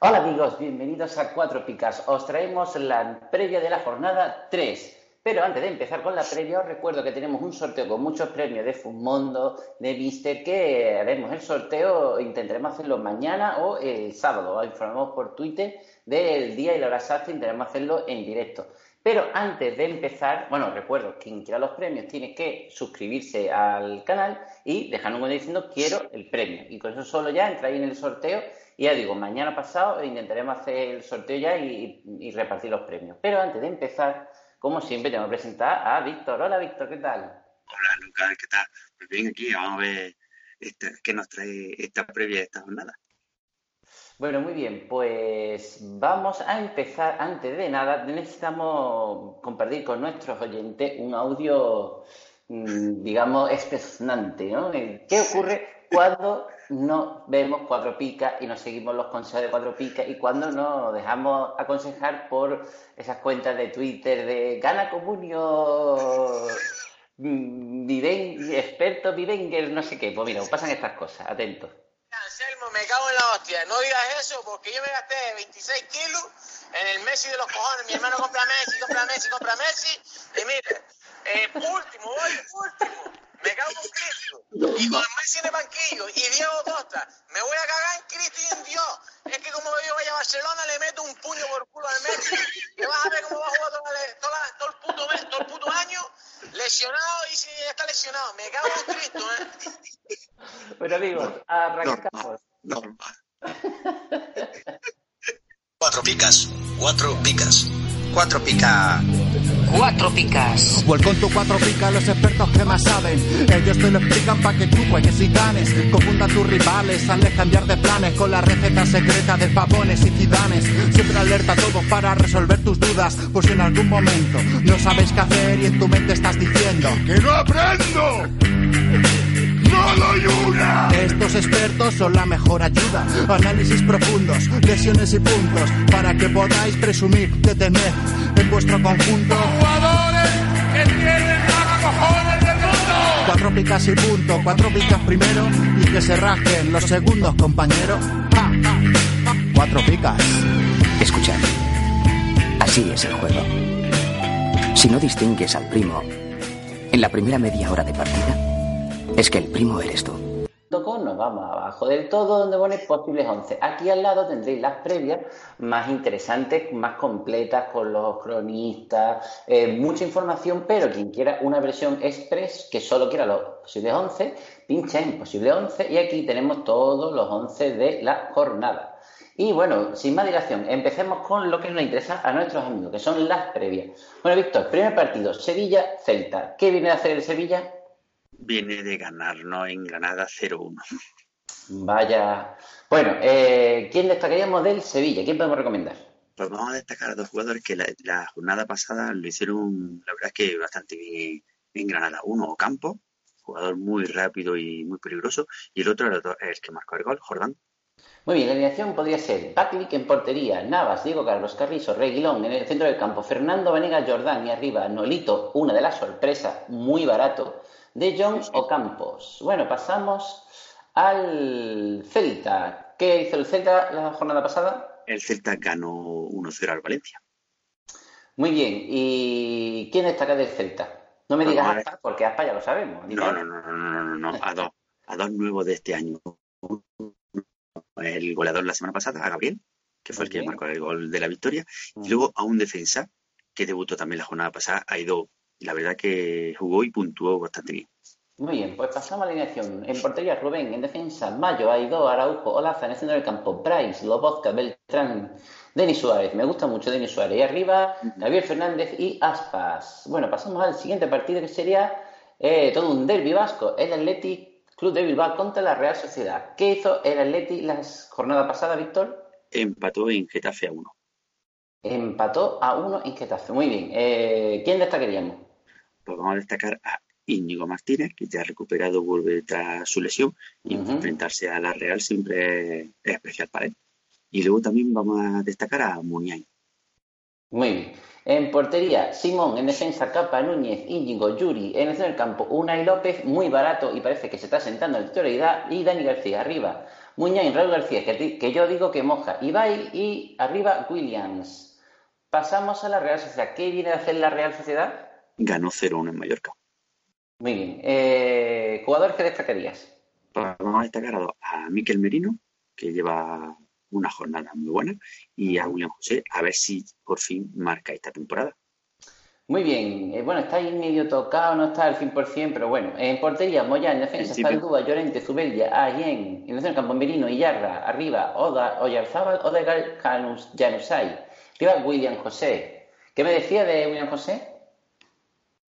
Hola amigos, bienvenidos a Cuatro Picas. Os traemos la previa de la jornada 3. Pero antes de empezar con la previa, os recuerdo que tenemos un sorteo con muchos premios de Fumondo, de Mister, que haremos el sorteo, intentaremos hacerlo mañana o el sábado. Os informamos por Twitter del día y la hora exacta, intentaremos hacerlo en directo. Pero antes de empezar, bueno, recuerdo, quien quiera los premios tiene que suscribirse al canal y dejar un comentario diciendo quiero el premio. Y con eso solo ya entráis en el sorteo y ya digo, mañana pasado intentaremos hacer el sorteo ya y, repartir los premios. Pero antes de empezar, como siempre, tengo que presentar a Víctor. Hola, Víctor, ¿qué tal? Hola, Lucas, ¿qué tal? Pues bien, aquí vamos a ver este, qué nos trae esta previa de esta jornada. Bueno, muy bien, pues vamos a empezar. Antes de nada, necesitamos compartir con nuestros oyentes un audio, mm, digamos, espeluznante, ¿no? ¿Qué ocurre cuando no vemos cuatro picas y nos seguimos los consejos de cuatro picas y cuando nos dejamos aconsejar por esas cuentas de Twitter de Gana Comunio, mm, experto Vivenger, no sé qué. Pues mira, pasan estas cosas, atentos. Anselmo, me cago en la hostia. No digas eso porque yo me gasté 26 kilos en el Messi de los cojones. Mi hermano compra Messi, compra Messi, compra Messi. Y mire, eh, último, voy, último. Me cago en Cristo. Y con Messi en el banquillo y Diego Costa, me voy a cagar en Cristo y en Dios. Es que como yo vaya a Barcelona, le meto un puño por culo al Messi. Que vas a ver cómo va a jugar todo, el, puto mes, todo el puto año, lesionado y si está lesionado. Me cago en Cristo, ¿eh? Bueno, amigos, arrancamos. Normal. Cuatro picas, cuatro picas, cuatro picas. Cuatro picas. Vuelvo con tu cuatro picas los expertos que más saben. Ellos te lo explican para que tú juegues y ganes. Confundan tus rivales, sales cambiar de planes con la receta secreta de pavones y cidanes. Siempre alerta a todos para resolver tus dudas. Si en algún momento no sabes qué hacer y en tu mente estás diciendo ¡Que no aprendo! Estos expertos son la mejor ayuda. Análisis profundos, lesiones y puntos. Para que podáis presumir de tener en vuestro conjunto. Jugadores que tienen más cojones del mundo. Cuatro picas y punto, cuatro picas primero. Y que se rasquen los segundos, compañero. Cuatro picas. Escuchad. Así es el juego. Si no distingues al primo en la primera media hora de partida, es que el primo eres tú. Nos vamos abajo del todo donde pone posibles 11. Aquí al lado tendréis las previas más interesantes, más completas con los cronistas, eh, mucha información, pero quien quiera una versión express que solo quiera los posibles 11, pincha en posible 11 y aquí tenemos todos los 11 de la jornada. Y bueno, sin más dilación, empecemos con lo que nos interesa a nuestros amigos, que son las previas. Bueno, Víctor, primer partido, Sevilla-Celta. ¿Qué viene a hacer el Sevilla? Viene de ganarnos en Granada 0-1. Vaya. Bueno, eh, ¿quién destacaríamos del Sevilla? ¿Quién podemos recomendar? Pues vamos a destacar a dos jugadores que la, jornada pasada lo hicieron, la verdad es que bastante bien en Granada. Uno, Ocampo, jugador muy rápido y muy peligroso, y el otro el, el que marcó el gol, Jordán. Muy bien, la alineación podría ser Baklik en portería, Navas, Diego Carlos Carrizo, Reguilón en el centro del campo, Fernando Vanega Jordán y arriba Nolito, una de las sorpresas, muy barato, de John Ocampos. Bueno, pasamos al Celta. ¿Qué hizo el Celta la jornada pasada? El Celta ganó 1-0 al Valencia. Muy bien. ¿Y quién destaca del Celta? No me digas Aspa, porque Aspa ya lo sabemos. No, no, no, no, no, no, a dos, a dos nuevos de este año. El goleador la semana pasada, a Gabriel, que fue el que marcó el gol de la victoria, y luego a un defensa que debutó también la jornada pasada, ha ido la verdad que jugó y puntuó bastante bien. Muy bien, pues pasamos a la alineación. En portería, Rubén. En defensa, Mayo, Aidó, Araujo, Olaza. En el centro del campo, Price, Lobozka, Beltrán, Denis Suárez. Me gusta mucho Denis Suárez. Y arriba, Javier Fernández y Aspas. Bueno, pasamos al siguiente partido que sería eh, todo un derbi vasco. El Athletic Club de Bilbao contra la Real Sociedad. ¿Qué hizo el Athletic la jornada pasada, Víctor? Empató en Getafe a 1. Empató a 1 en Getafe. Muy bien. Eh, ¿Quién destacaríamos? Pues vamos a destacar a Íñigo Martínez, que ya ha recuperado, vuelve tras su lesión, y enfrentarse a la Real siempre es, especial para él. Y luego también vamos a destacar a Muniain. Muy bien. En portería, Simón, en defensa, Capa, Núñez, Íñigo, Yuri, en el centro del campo, Unai López, muy barato y parece que se está sentando en la titularidad, y Dani García arriba. Muñain, Raúl García, que, que yo digo que moja. Ibai y arriba Williams. Pasamos a la Real Sociedad. ¿Qué viene a hacer la Real Sociedad? Ganó 0-1 en Mallorca. Muy bien. Eh, ¿Jugadores que destacarías? Vamos a destacar a, a Miquel Merino, que lleva una jornada muy buena, y a William José, a ver si por fin marca esta temporada. Muy bien. Eh, bueno, está ahí medio tocado, no está al 100%, pero bueno. En portería, Moya, en defensa. Zaldúa, Llorente, Zubeldia, Ayen, en el centro campo, Merino, Iyarra, arriba, Oda, Oyarzábal, Odegaard, Janus, Janusay. Arriba, William José. ¿Qué me decía de William José?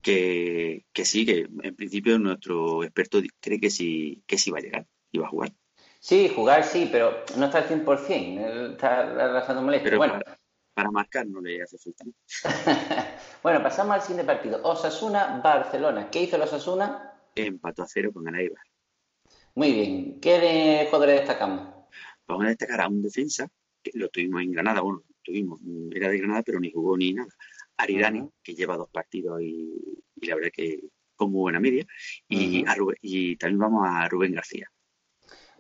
Que, que sí, que en principio nuestro experto cree que sí, que sí va a llegar y va a jugar. Sí, jugar sí, pero no está al 100%. Él Está arrastrando molestia. Pero Bueno, para, para marcar no le hace falta. ¿no? bueno, pasamos al siguiente partido. Osasuna, Barcelona. ¿Qué hizo el Osasuna? Empató a cero con el Eibar. Muy bien. ¿Qué de jugadores destacamos? Vamos a destacar a un defensa, que lo tuvimos en Granada, bueno, tuvimos, era de Granada, pero ni jugó ni nada. Aridani, que lleva dos partidos y, y la verdad que con muy buena media. Y, a Rubén- y también vamos a Rubén García.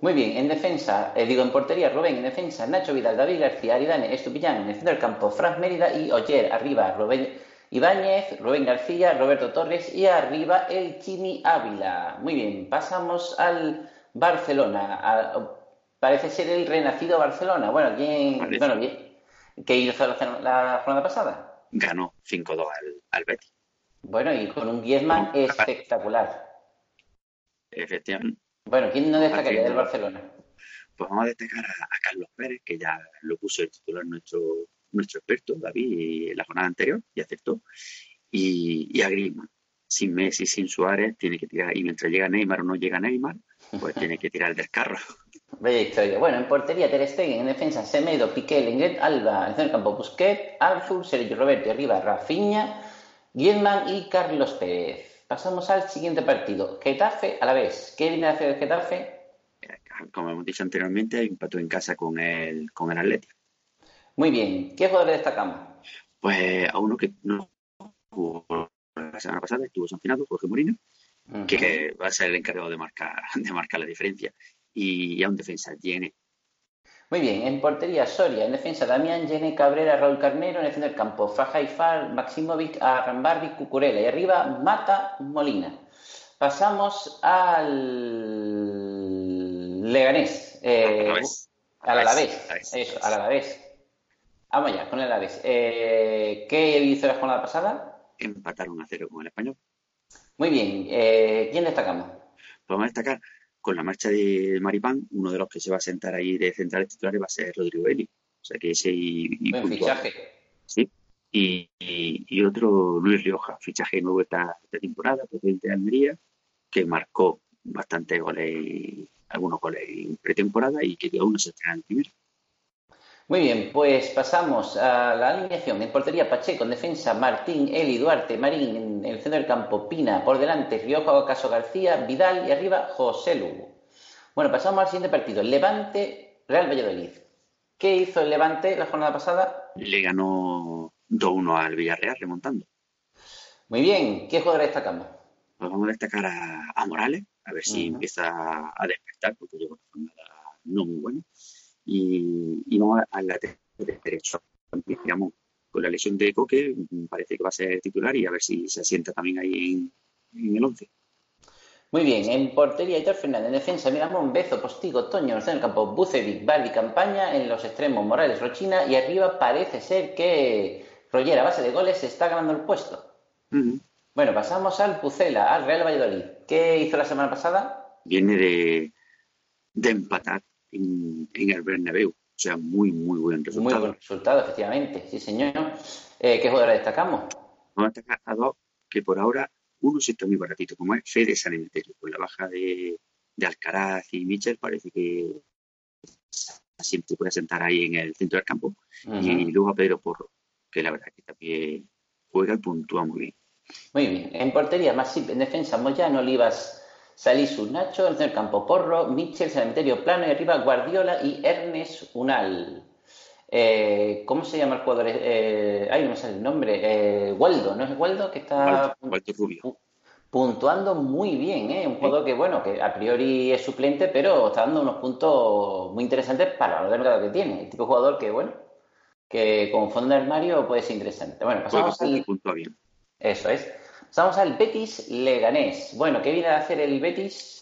Muy bien, en defensa, eh, digo en portería, Rubén, en defensa, Nacho Vidal, David García, Aridane, Estupillán, en el centro del campo, Franz Mérida y Oyer, arriba, Rubén Ibáñez, Rubén García, Roberto Torres y arriba el Chimi Ávila. Muy bien, pasamos al Barcelona. a- parece ser el renacido Barcelona. Bueno, ¿quién, Parece. bueno, bien, ¿qué hizo la, la jornada pasada? Ganó 5-2 al, al Betis. Bueno, y con un Griezmann espectacular. Efectivamente. Bueno, ¿quién no destacaría del Barcelona? Pues vamos a destacar a, a Carlos Pérez, que ya lo puso el titular nuestro, nuestro experto, David, en la jornada anterior, y aceptó. Y, y a Griezmann. Sin Messi, sin Suárez, tiene que tirar. Y mientras llega Neymar o no llega Neymar, pues tiene que tirar del carro. Bella historia. Bueno, en portería Ter Stegen, en defensa Semedo, Piqué, Lenglet, Alba, en el campo Busquets, Arthur, Sergio Roberto y arriba Rafinha, Griezmann y Carlos Pérez. Pasamos al siguiente partido. Getafe a la vez. ¿Qué viene a hacer el Getafe? Como hemos dicho anteriormente, empató en casa con el, con el Atlético. Muy bien. ¿Qué jugadores destacamos? Pues a uno que no jugó la semana pasada, estuvo sancionado, Jorge Ujú. que va a ser el encargado de marcar, de marcar la diferencia. Y a un defensa, Yene, Muy bien. En portería Soria, en defensa Damián, Yene, Cabrera, Raúl Carnero, en el centro del campo Faja Ifar, Maximovic, Arrambarbi, Cucurella y arriba Mata, Molina. Pasamos al Leganés. Eh. Al Alavés, Alavés. eso, al Alavés. Vamos ya, con el Alavés. Eh, ¿qué hizo la jornada pasada? empataron a cero con el español. Muy bien, eh, ¿quién destacamos? Podemos destacar con la marcha de Maripán, uno de los que se va a sentar ahí de centrales titulares va a ser Rodrigo Eli. O sea que ese y, y Buen fichaje. Sí. Y, y- y otro Luis Rioja, fichaje nuevo esta, esta temporada, procedente de Almería, que marcó bastantes goles, algunos goles en pretemporada y que aún no se estrena en primero. Muy bien, pues pasamos a la alineación. En portería Pacheco, en defensa Martín, Eli, Duarte, Marín, en el centro del campo Pina, por delante Rioja, Caso García, Vidal y arriba José Lugo. Bueno, pasamos al siguiente partido. Levante, Real Valladolid. ¿Qué hizo el Levante la jornada pasada? Le ganó 2-1 al Villarreal remontando. Muy bien, ¿qué jugadores destacamos? Pues vamos a destacar a, a Morales, a ver si empieza a despertar, porque lleva una jornada no muy buena. Y, y vamos al lateral derecho. Digamos, con la lesión de Coque, mm, parece que va a ser titular y a ver si se asienta también ahí en, en el 11. Muy bien, en portería Aitor Fernández, en defensa Miramón, Bezo, Postigo, Toño, en el campo Bucevic, Bardi, Campaña, en los extremos Morales, Rochina y arriba parece ser que Roger a base de goles se está ganando el puesto. Bueno, pasamos al Pucela, al Real Valladolid. ¿Qué hizo la semana pasada? Viene de, de empatar en, en el Bernabéu. O sea, muy, muy buen Muy resultado. buen resultado, efectivamente. Sí, señor. Eh, ¿Qué jugadores destacamos? Vamos a destacar a dos que por ahora uno sí está muy baratito, como es Fede San Emeterio. Con la baja de, de Alcaraz y Michel parece que siempre puede sentar ahí en el centro del campo. Y luego a Pedro Porro, que la verdad que también juega y puntúa muy bien. Muy bien. En portería, Masip, en defensa, Moyano, Olivas, Salisu, Nacho, en el campo, Porro, Mitchell, Cementerio Plano y arriba Guardiola y Ernest Unal. Eh, ¿Cómo se llama el jugador? Eh, ay, no me sale el nombre. Eh, Waldo, ¿no es Waldo? Que está... Walter Rubio. puntuando muy bien, ¿eh? Un jugador que, bueno, que a priori es suplente, pero está dando unos puntos muy interesantes para el mercado que tiene. El tipo de jugador que, bueno, que con fondo de armario puede ser interesante. Bueno, pasamos al... bien. Eso es. Pasamos al Betis Leganés. Bueno, ¿qué viene a hacer el Betis?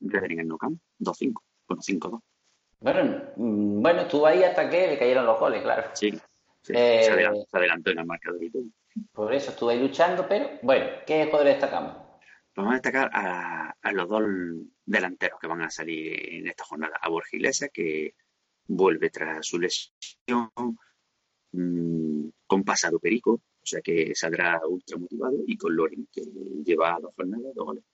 en el Nou 2-5, bueno, 5-2. Bueno, mm, bueno, estuvo ahí hasta que le cayeron los goles, claro. Sí, eh, se, adelantó, en la marca de YouTube. Por eso estuve ahí luchando, pero bueno, ¿qué jugadores destacamos? Vamos a destacar a, los dos delanteros que van a salir en esta jornada. A Borja Iglesias, que vuelve tras su lesión mmm, con pasado perico, sea que saldrá ultra motivado, y con Loren, que lleva dos jornadas, dos goles.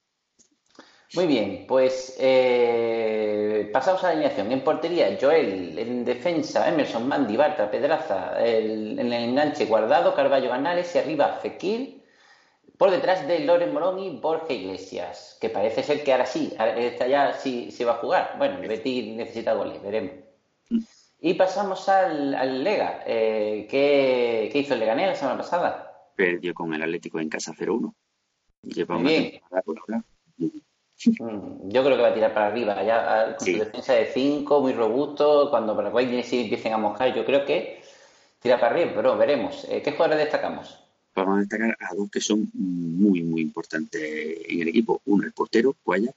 Muy bien, pues eh, pasamos a la alineación. En portería, Joel. En defensa, Emerson, Mandy, Bartra, Pedraza. en el enganche, Guardado, Carballo, Ganales. Y arriba, Fekir. Por detrás de Loren Morón y Borja Iglesias. Que parece ser que ahora sí, esta ya sí se va a jugar. Bueno, el Betis necesita goles, veremos. Y pasamos al, Lega. Eh, ¿qué, hizo el Leganés la semana pasada? Perdió con el Atlético en casa 0-1. Lleva bien. Mm, yo creo que va a tirar para arriba, ya con su defensa de 5, muy robusto, cuando Paraguay y si empiecen a mojar, yo creo que tira para arriba, pero veremos. Eh, ¿Qué jugadores destacamos? Vamos a destacar a dos que son muy, muy importantes en el equipo. Uno, el portero, Guaya,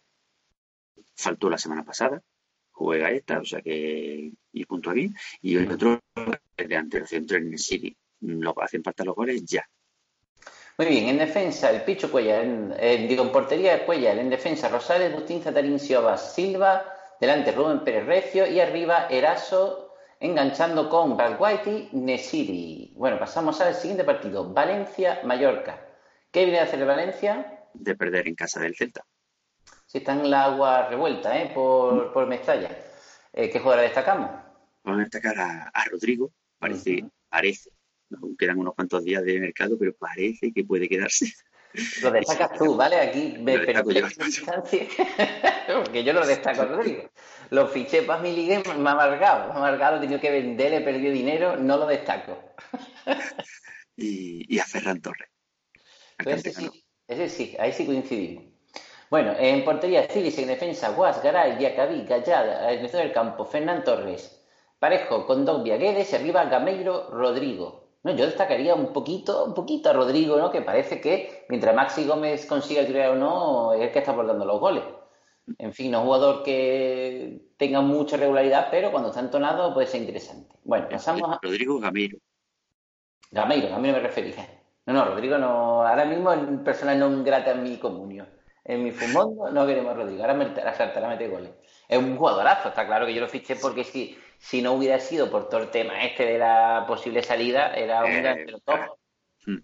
faltó la semana pasada, juega esta, o sea que y punto aquí. Y el otro, centro en el City. Lo hacen falta los goles ya. Muy bien, en defensa, el Picho Cuellar, en, digo, en portería Cuellar, en defensa Rosales, Bustín, Zatarín, Siobas, Silva, delante Rubén Pérez Recio y arriba Eraso enganchando con Balguaiti, Nesiri. Bueno, pasamos al siguiente partido, Valencia-Mallorca. ¿Qué viene a hacer el Valencia? De perder en casa del Celta. Sí, está en la agua revuelta, ¿eh? Por, por Mestalla. Eh, ¿Qué jugador destacamos? Vamos a destacar a, Rodrigo, parece, parece quedan unos cuantos días de mercado, pero parece que puede quedarse. Lo destacas tú, ¿vale? Aquí me pero porque yo lo destaco, Rodrigo. Lo fiché para mi liga me ha amargado, me ha amargado, he tenido que vender, he perdido dinero, no lo destaco. y, a Ferran Torres. Ese, sí, ese sí, ahí sí coincidimos. Bueno, en portería, Cilis en defensa, Guas, Garay, Yacabí, Gallada, en el campo, Fernán Torres, Parejo, Condón, Guedes y arriba Gameiro, Rodrigo. No, yo destacaría un poquito, un poquito a Rodrigo, ¿no? Que parece que mientras Maxi Gómez consiga tirar o no, es el que está aportando los goles. En fin, no es jugador que tenga mucha regularidad, pero cuando está entonado puede ser interesante. Bueno, pasamos a. Rodrigo Gameiro. Gameiro, Gameiro me refería. No, no, Rodrigo no. Ahora mismo es persona no grata en mi comunión. En mi fumondo no queremos a Rodrigo. Ahora me saltará a meter goles. Es un jugadorazo, está claro que yo lo fiché porque si si no hubiera sido por todo el tema este de la posible salida, era un eh, top. Hmm.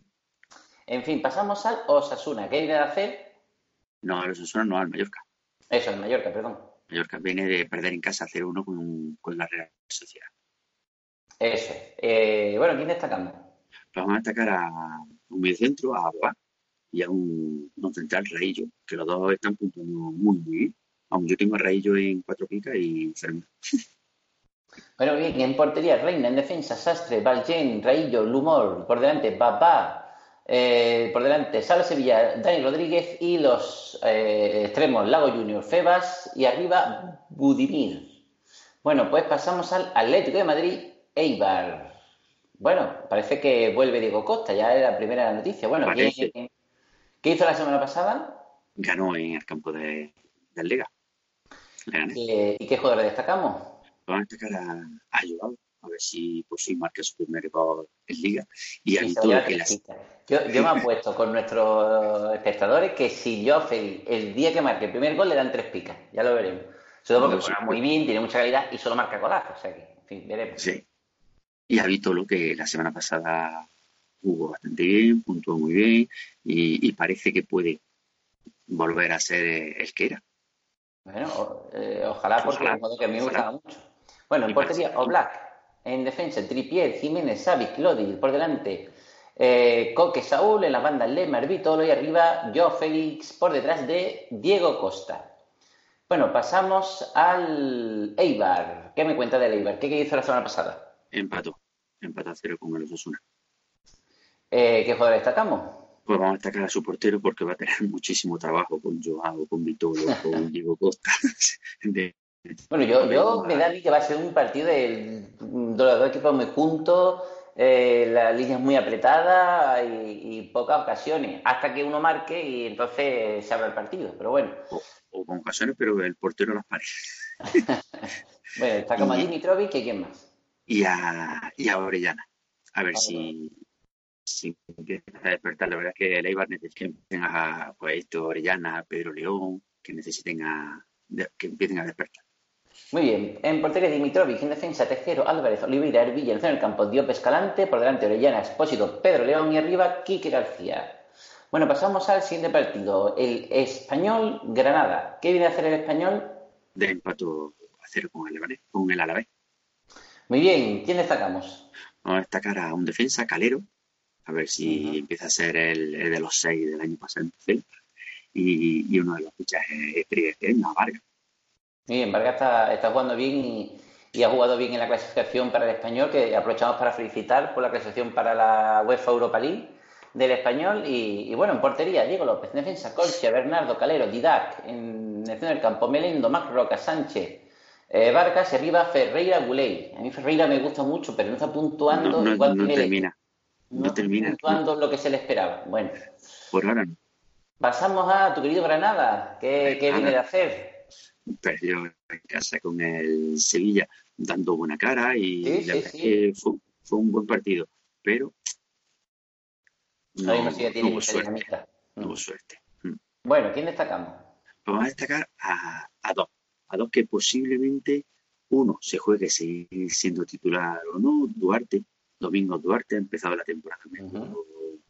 En fin, pasamos al Osasuna. ¿Qué viene de hacer? No, al Osasuna no, al Mallorca. Eso, al Mallorca, perdón. Mallorca viene de perder en casa 0-1 con, con, la Real Sociedad. Eso eh, bueno, ¿quién destacamos? Vamos a destacar a un mediocentro, a Agua y a un, central, Raillo, que los dos están puntuando muy, muy bien. Aunque yo tengo a Raillo en cuatro picas y enfermo. Bueno, bien, en portería, Reina, en defensa, Sastre, Valgen, Raillo, Lumor, por delante, Papá, eh, por delante, Sala Sevilla, Dani Rodríguez y los eh, extremos, Lago Junior, Febas y arriba, Budimir. Bueno, pues pasamos al Atlético de Madrid, Eibar. Bueno, parece que vuelve Diego Costa, ya era la primera noticia. Bueno, ¿qué, hizo la semana pasada? Ganó en el campo de, de Liga. Eh, ¿Y qué jugadores destacamos? van a destacar a, a Joao, a ver si pues si marca su primer gol en Liga. Y a que las... yo, yo me puesto con nuestros espectadores que si yo el día que marque el primer gol le dan tres picas, ya lo veremos. Solo porque juega muy bien, tiene mucha calidad y solo marca golazo, o sea que, en fin, veremos. Sí. Y a lo que la semana pasada jugó bastante bien, puntuó muy bien y, parece que puede volver a ser el que era. Bueno, eh, ojalá porque es un juego que a mí me gustaba mucho. Bueno, en portería, Oblak. En defensa, Tripier, Jiménez, Savic, Lodi. Por delante, eh, Coque, Saúl. En la banda, Lemar, Vitolo. Y arriba, Joe Félix. Por detrás de Diego Costa. Bueno, pasamos al Eibar. ¿Qué me cuenta del Eibar? ¿Qué, hizo la semana pasada? Empató. Empató a cero con el Osasuna. Eh, ¿Qué jugador destacamos? Pues vamos a destacar a su portero porque va a tener muchísimo trabajo con Joao, con Vitolo, con Diego Costa. de- Bueno, yo, yo me da a mí que va a ser un partido de, de los dos equipos muy juntos, eh, la línea es muy apretada y, y pocas ocasiones, hasta que uno marque y entonces se abre el partido. Pero bueno, o, o con ocasiones, pero el portero las paredes. bueno destacamos a Y- Dimitrovic y quién más. Y a, y a Orellana. A ver si, si empieza a despertar. La verdad es que el Eibar necesita que empiecen a, pues esto, Orellana, Pedro León, que necesiten a, que empiecen a despertar. Muy bien, en portería Dimitrovic, en defensa Tejero, Álvarez, Oliveira, Hervilla, en el campo Diop Escalante, por delante Orellana, Expósito, Pedro León y arriba Quique García. Bueno, pasamos al siguiente partido, el Español Granada. ¿Qué viene a hacer el Español? De empato a cero con el, con el Alavés. Muy bien, ¿quién destacamos? Vamos a destacar a un defensa, Calero, a ver si empieza a ser el, el de los seis del año pasado. Y, y uno de los fichajes a Vargas. Muy bien, Vargas está, está jugando bien y, y ha jugado bien en la clasificación para el Español, que aprovechamos para felicitar por la clasificación para la UEFA Europa League del Español. Y, y bueno, en portería, Diego López, en defensa, Colcha, Bernardo, Calero, Didac, en el centro del campo, Melendo, Max Roca, Sánchez, eh, Vargas y arriba Ferreira Guley. A mí Ferreira me gusta mucho, pero no está puntuando No, no, igual no que él. termina. No No termina. puntuando lo que se le esperaba. Bueno, Por ahora no. pasamos a tu querido Granada. ¿Qué, qué viene de hacer? perdió en casa con el Sevilla dando buena cara y Sí, la sí, sí. que fue, fue un buen partido, pero no, no tiene hubo mucha suerte. No hubo suerte. Bueno, ¿quién destacamos? Vamos a destacar a, a dos, a dos que posiblemente uno se juegue seguir siendo titular o no, Duarte, Domingo Duarte ha empezado la temporada Ujú.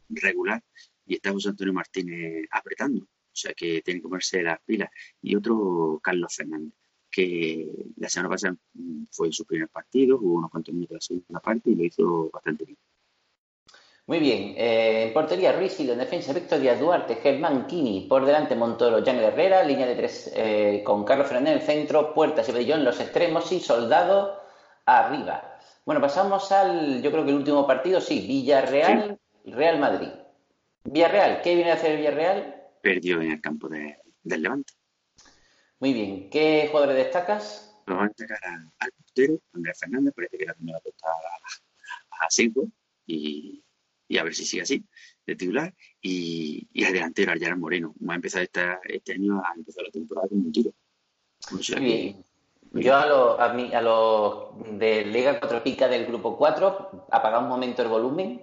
regular y está José Antonio Martínez apretando, o sea que tiene que ponerse las pilas. Y otro, Carlos Fernández, que la semana pasada mm, fue su primer partido, jugó unos cuantos minutos de la segunda parte y lo hizo bastante bien. Muy bien, eh, en portería Ruiz en defensa Víctor Díaz Duarte, Germán Kini, por delante Montoro, Jan Herrera, línea de tres eh, con Carlos Fernández en el centro, Puertas y Bellón en los extremos y Soldado arriba. Bueno, pasamos al, yo creo que el último partido, sí, Villarreal, Real Madrid. Villarreal, ¿qué viene a hacer el Villarreal? Perdió en el campo de- del Levante. Muy bien, ¿qué jugadores destacas? Vamos a destacar al portero, Andrés Fernández, parece que la primera puesta a, a cinco y, y a ver si sigue así, de titular. Y, y al delantero, al Moreno. Va a empezar esta, este año, a empezar la temporada con un tiro. O sea Muy que- bien. Yo a los a, mí- a los de Liga 4 Pica del grupo 4, apaga un momento el volumen.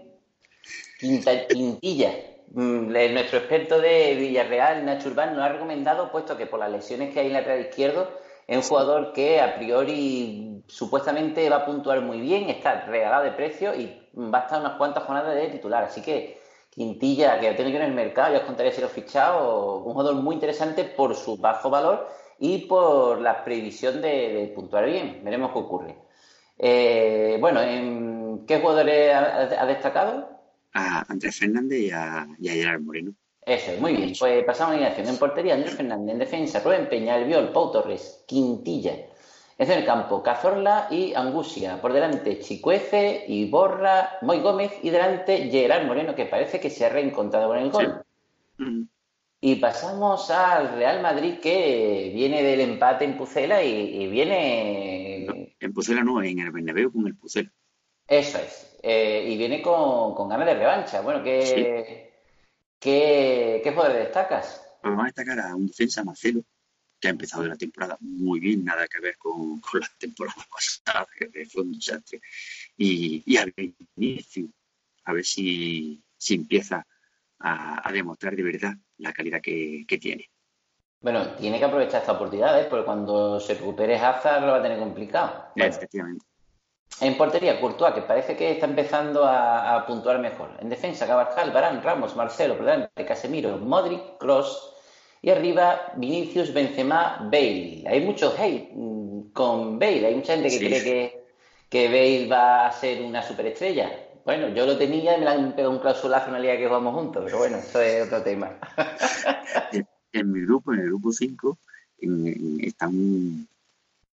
Quintilla, mm, nuestro experto de Villarreal, Nacho Urbán, nos ha recomendado, puesto que por las lesiones que hay en el lateral izquierdo, es un jugador que a priori supuestamente va a puntuar muy bien, está regalado de precio y va a estar unas cuantas jornadas de titular. Así que Quintilla, que lo tengo yo en el mercado, ya os contaré si lo he fichado, un jugador muy interesante por su bajo valor y por la previsión de, de puntuar bien. Veremos qué ocurre. Eh, bueno, ¿en ¿qué jugadores ha, ha destacado? a Andrés Fernández y a, y a Gerard Moreno. Eso, muy bien. Pues pasamos a la alineación. En portería, Andrés Fernández. En defensa, Rubén Peña, Albiol, Pau Torres, Quintilla. En el campo, Cazorla y Angusia. Por delante, Chicuece, Iborra, Moy Gómez. Y delante, Gerard Moreno, que parece que se ha reencontrado con el gol. Mm, Y pasamos al Real Madrid, que viene del empate en Pucela y, y viene... En Pucela no, en el Bernabéu con el Pucela. Eso es. Eh, y viene con, con ganas de revancha. Bueno, ¿qué, qué, qué jugadores destacas? Vamos a destacar a un defensa, Marcelo, que ha empezado la temporada muy bien, nada que ver con, con la temporada pasada, que fue un desastre. Y, y a Vinicius, a ver si, si empieza a, a demostrar de verdad la calidad que, que tiene. Bueno, tiene que aprovechar esta oportunidad, ¿eh? porque cuando se recupere Hazard lo va a tener complicado. Bueno, Efectivamente. en portería, Courtois, que parece que está empezando a, a puntuar mejor. En defensa, Carvajal, Barán, Ramos, Marcelo, por delante, Casemiro, Modric, Cross. Y arriba, Vinicius, Benzema, Bale. Hay mucho hate mm, con Bale. Hay mucha gente que Sí. cree que, que Bale va a ser una superestrella. Bueno, yo lo tenía y me la han pegado un clausulazo en la liga que jugamos juntos, pero bueno, eso es otro tema. En, en mi grupo, en el grupo 5, en- en- están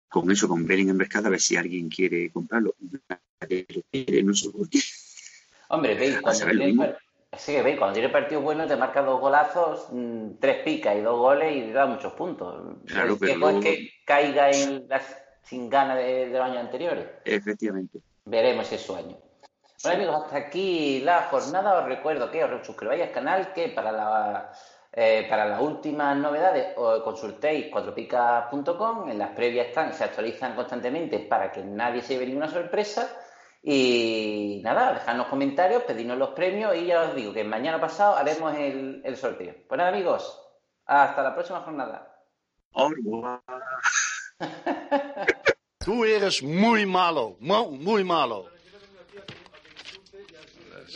con eso, con Belling en pescado, a ver si alguien quiere comprarlo. No sé por qué. Hombre, A cuando tiene veis, cuando tiene partido bueno te marca dos golazos, mm, tres picas y dos goles y te da muchos puntos. Claro, es pero que, luego- es que caiga en las sin ganas de, de los años anteriores. Efectivamente. Veremos si es su año. Bueno amigos, hasta aquí la jornada. Os recuerdo que os suscribáis al canal, que para la, eh, para las últimas novedades os consultéis cuatropicas.com. En las previas están, se actualizan constantemente para que nadie se lleve ninguna sorpresa. Y nada, dejadnos comentarios, pedidnos los premios y ya os digo que mañana pasado haremos el, el sorteo. Pues nada amigos, hasta la próxima jornada. Tú eres muy malo, mu- muy malo.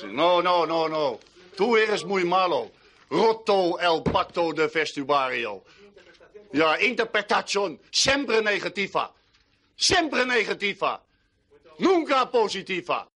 No, no, no, no. Tú eres muy malo. Roto el pacto de vestuario. Ja, interpretación siempre negativa. Siempre negativa. Nunca positiva.